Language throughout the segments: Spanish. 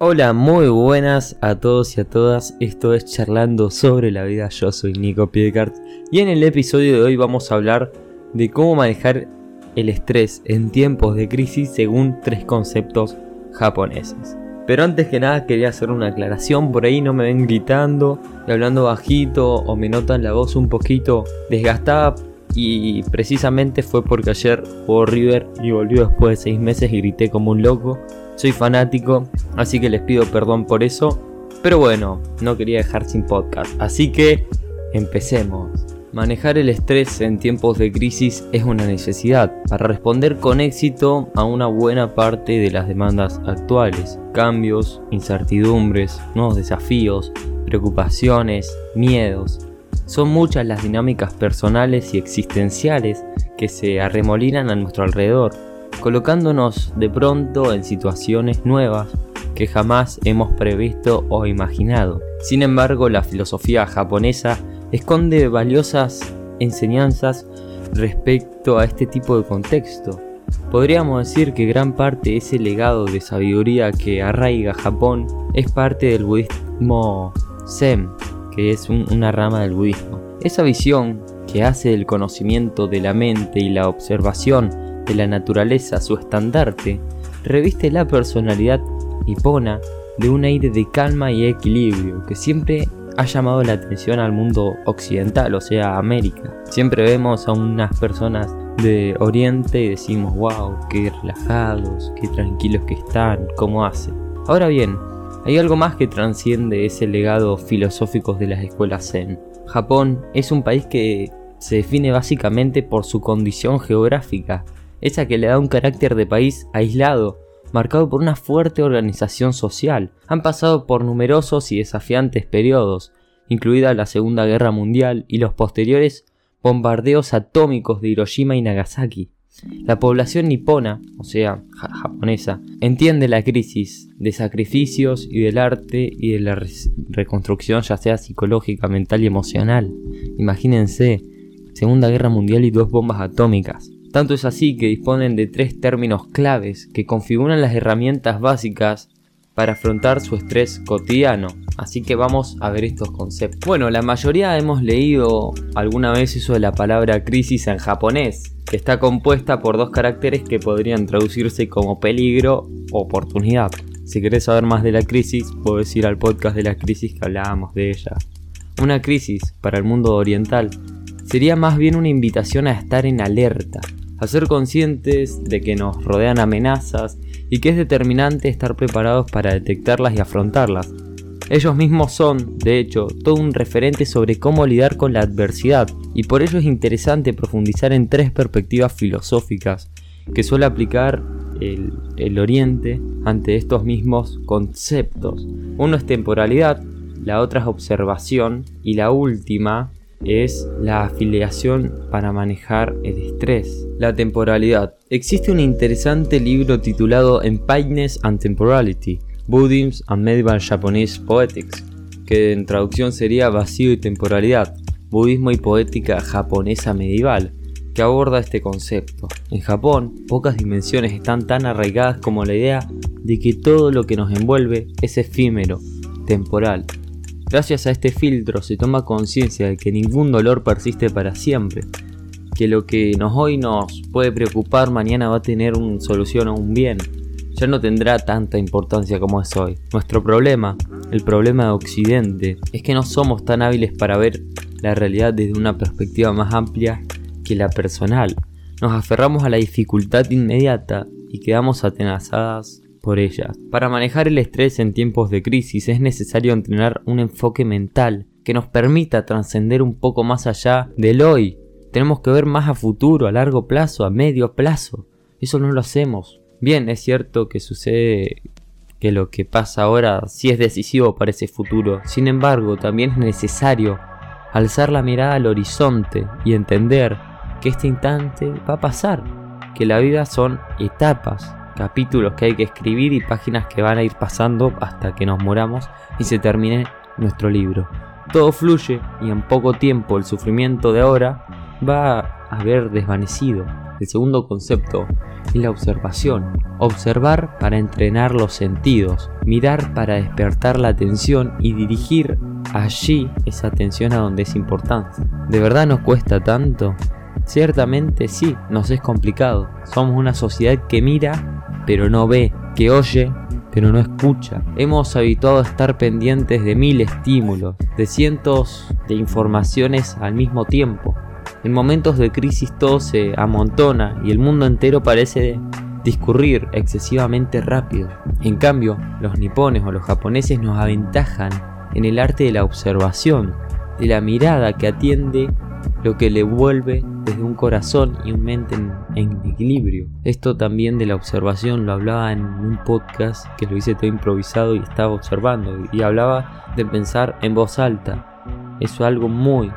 Hola, muy buenas a todos y a todas. Esto es Charlando sobre la vida. Yo soy Nico Piedcart y en el episodio de hoy vamos a hablar de cómo manejar el estrés en tiempos de crisis según tres conceptos japoneses. Pero antes que nada quería hacer una aclaración, por ahí no me ven gritando y hablando bajito o me notan la voz un poquito desgastada y precisamente fue porque ayer jugó River y volvió después de seis meses y grité como un loco. Soy fanático, así que les pido perdón por eso. Pero bueno, no quería dejar sin podcast, así que empecemos. Manejar el estrés en tiempos de crisis es una necesidad para responder con éxito a una buena parte de las demandas actuales. Cambios, incertidumbres, nuevos desafíos, preocupaciones, miedos, son muchas las dinámicas personales y existenciales que se arremolinan a nuestro alrededor, colocándonos de pronto en situaciones nuevas que jamás hemos previsto o imaginado. Sin embargo, la filosofía japonesa esconde valiosas enseñanzas respecto a este tipo de contexto. Podríamos decir que gran parte de ese legado de sabiduría que arraiga Japón es parte del budismo Zen, que es una rama del budismo. Esa visión que hace del conocimiento de la mente y la observación de la naturaleza su estandarte, reviste la personalidad nipona de un aire de calma y equilibrio que siempre ha llamado la atención al mundo occidental, o sea, América. Siempre vemos a unas personas de Oriente y decimos, wow, qué relajados, qué tranquilos que están, cómo hacen. Ahora bien, hay algo más que transciende ese legado filosófico de las escuelas Zen. Japón es un país que se define básicamente por su condición geográfica, esa que le da un carácter de país aislado, marcado por una fuerte organización social. Han pasado por numerosos y desafiantes periodos, incluida la Segunda Guerra Mundial y los posteriores bombardeos atómicos de Hiroshima y Nagasaki. La población nipona, o sea, japonesa, entiende la crisis de sacrificios y del arte y de la reconstrucción ya sea psicológica, mental y emocional. Imagínense, Segunda Guerra Mundial y dos bombas atómicas. Tanto es así que disponen de tres términos claves que configuran las herramientas básicas para afrontar su estrés cotidiano. Así que vamos a ver estos conceptos. Bueno, la mayoría hemos leído alguna vez eso de la palabra crisis en japonés, que está compuesta por dos caracteres que podrían traducirse como peligro o oportunidad. Si querés saber más de la crisis, puedes ir al podcast de la crisis que hablábamos de ella. Una crisis para el mundo oriental sería más bien una invitación a estar en alerta, a ser conscientes de que nos rodean amenazas y que es determinante estar preparados para detectarlas y afrontarlas, ellos mismos son, de hecho, todo un referente sobre cómo lidiar con la adversidad, y por ello es interesante profundizar en tres perspectivas filosóficas que suele aplicar el, Oriente ante estos mismos conceptos. Uno es temporalidad, la otra es observación y la última es la afiliación para manejar el estrés. La temporalidad. Existe un interesante libro titulado Empires and Temporality, Buddhism and Medieval Japanese Poetics, que en traducción sería Vacío y Temporalidad, Budismo y Poética Japonesa Medieval, que aborda este concepto. En Japón, pocas dimensiones están tan arraigadas como la idea de que todo lo que nos envuelve es efímero, temporal. Gracias a este filtro se toma conciencia de que ningún dolor persiste para siempre, que lo que nos hoy nos puede preocupar mañana va a tener una solución o un bien, ya no tendrá tanta importancia como es hoy. Nuestro problema, el problema de Occidente, es que no somos tan hábiles para ver la realidad desde una perspectiva más amplia que la personal. Nos aferramos a la dificultad inmediata y quedamos atenazadas por ella. Para manejar el estrés en tiempos de crisis es necesario entrenar un enfoque mental que nos permita trascender un poco más allá del hoy. Tenemos que ver más a futuro, a largo plazo, a medio plazo. Eso no lo hacemos. Bien, es cierto que sucede que lo que pasa ahora sí es decisivo para ese futuro. Sin embargo, también es necesario alzar la mirada al horizonte y entender que este instante va a pasar, que la vida son etapas, capítulos que hay que escribir y páginas que van a ir pasando hasta que nos moramos y se termine nuestro libro. Todo fluye y en poco tiempo el sufrimiento de ahora va a haber desvanecido. El segundo concepto es la observación. Observar para entrenar los sentidos, mirar para despertar la atención y dirigir allí esa atención a donde es importante. ¿De verdad nos cuesta tanto? Ciertamente sí, nos es complicado. Somos una sociedad que mira, pero no ve, que oye, pero no escucha. Hemos habituado a estar pendientes de mil estímulos, de cientos de informaciones al mismo tiempo. En momentos de crisis todo se amontona y el mundo entero parece discurrir excesivamente rápido. En cambio, los nipones o los japoneses nos aventajan en el arte de la observación, de la mirada que atiende lo que le vuelve desde un corazón y un mente en, equilibrio. Esto también de la observación lo hablaba en un podcast que lo hice todo improvisado y estaba observando y hablaba de pensar en voz alta. Eso es algo muy,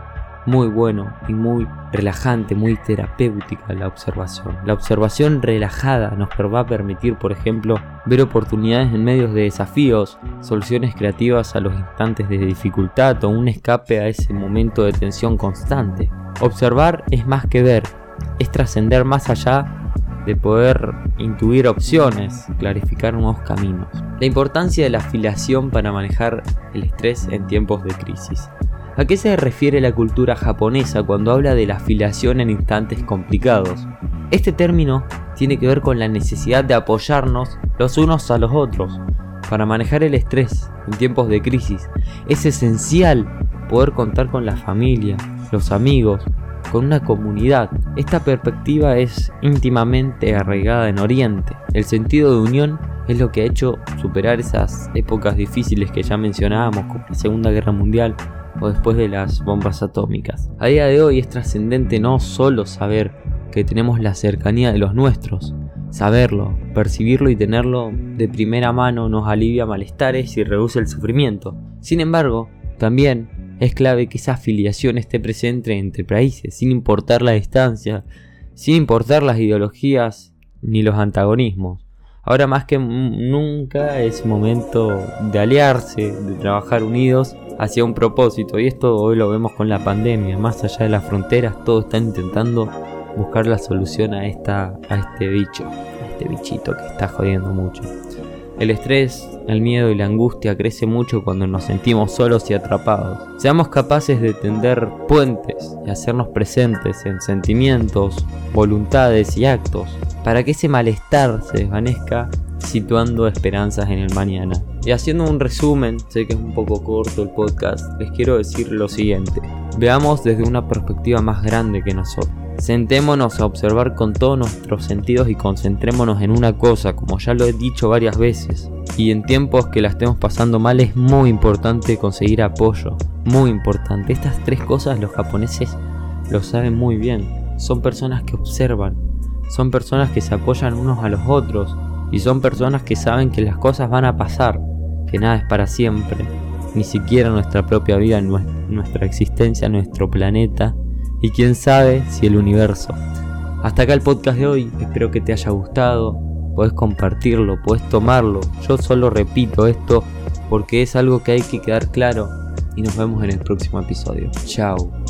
muy bueno y muy relajante, muy terapéutica la observación. La observación relajada nos va a permitir, por ejemplo, ver oportunidades en medios de desafíos, soluciones creativas a los instantes de dificultad o un escape a ese momento de tensión constante. Observar es más que ver, es trascender más allá de poder intuir opciones, clarificar nuevos caminos. La importancia de la afiliación para manejar el estrés en tiempos de crisis. ¿A qué se refiere la cultura japonesa cuando habla de la afiliación en instantes complicados? Este término tiene que ver con la necesidad de apoyarnos los unos a los otros para manejar el estrés en tiempos de crisis. Es esencial poder contar con la familia, los amigos, con una comunidad. Esta perspectiva es íntimamente arraigada en Oriente. El sentido de unión es lo que ha hecho superar esas épocas difíciles que ya mencionábamos, como la Segunda Guerra Mundial, o después de las bombas atómicas. A día de hoy es trascendente no solo saber que tenemos la cercanía de los nuestros, saberlo, percibirlo y tenerlo de primera mano nos alivia malestares y reduce el sufrimiento. Sin embargo, también es clave que esa afiliación esté presente entre países, sin importar la distancia, sin importar las ideologías ni los antagonismos. Ahora más que nunca es momento de aliarse, de trabajar unidos hacia un propósito. Y esto hoy lo vemos con la pandemia. Más allá de las fronteras, todos están intentando buscar la solución a, esta, a este bicho, a este bichito que está jodiendo mucho. El estrés, el miedo y la angustia crece mucho cuando nos sentimos solos y atrapados. Seamos capaces de tender puentes y hacernos presentes en sentimientos, voluntades y actos para que ese malestar se desvanezca situando esperanzas en el mañana. Y haciendo un resumen, sé que es un poco corto el podcast, les quiero decir lo siguiente. Veamos desde una perspectiva más grande que nosotros. Sentémonos a observar con todos nuestros sentidos y concentrémonos en una cosa, como ya lo he dicho varias veces. Y en tiempos que la estemos pasando mal es muy importante conseguir apoyo. Muy importante. Estas tres cosas los japoneses lo saben muy bien. Son personas que observan. Son personas que se apoyan unos a los otros. Y son personas que saben que las cosas van a pasar. Que nada es para siempre. Ni siquiera nuestra propia vida, nuestra existencia, nuestro planeta y quién sabe si el universo. Hasta acá el podcast de hoy, espero que te haya gustado, puedes compartirlo, puedes tomarlo, yo solo repito esto porque es algo que hay que quedar claro y nos vemos en el próximo episodio. Chao.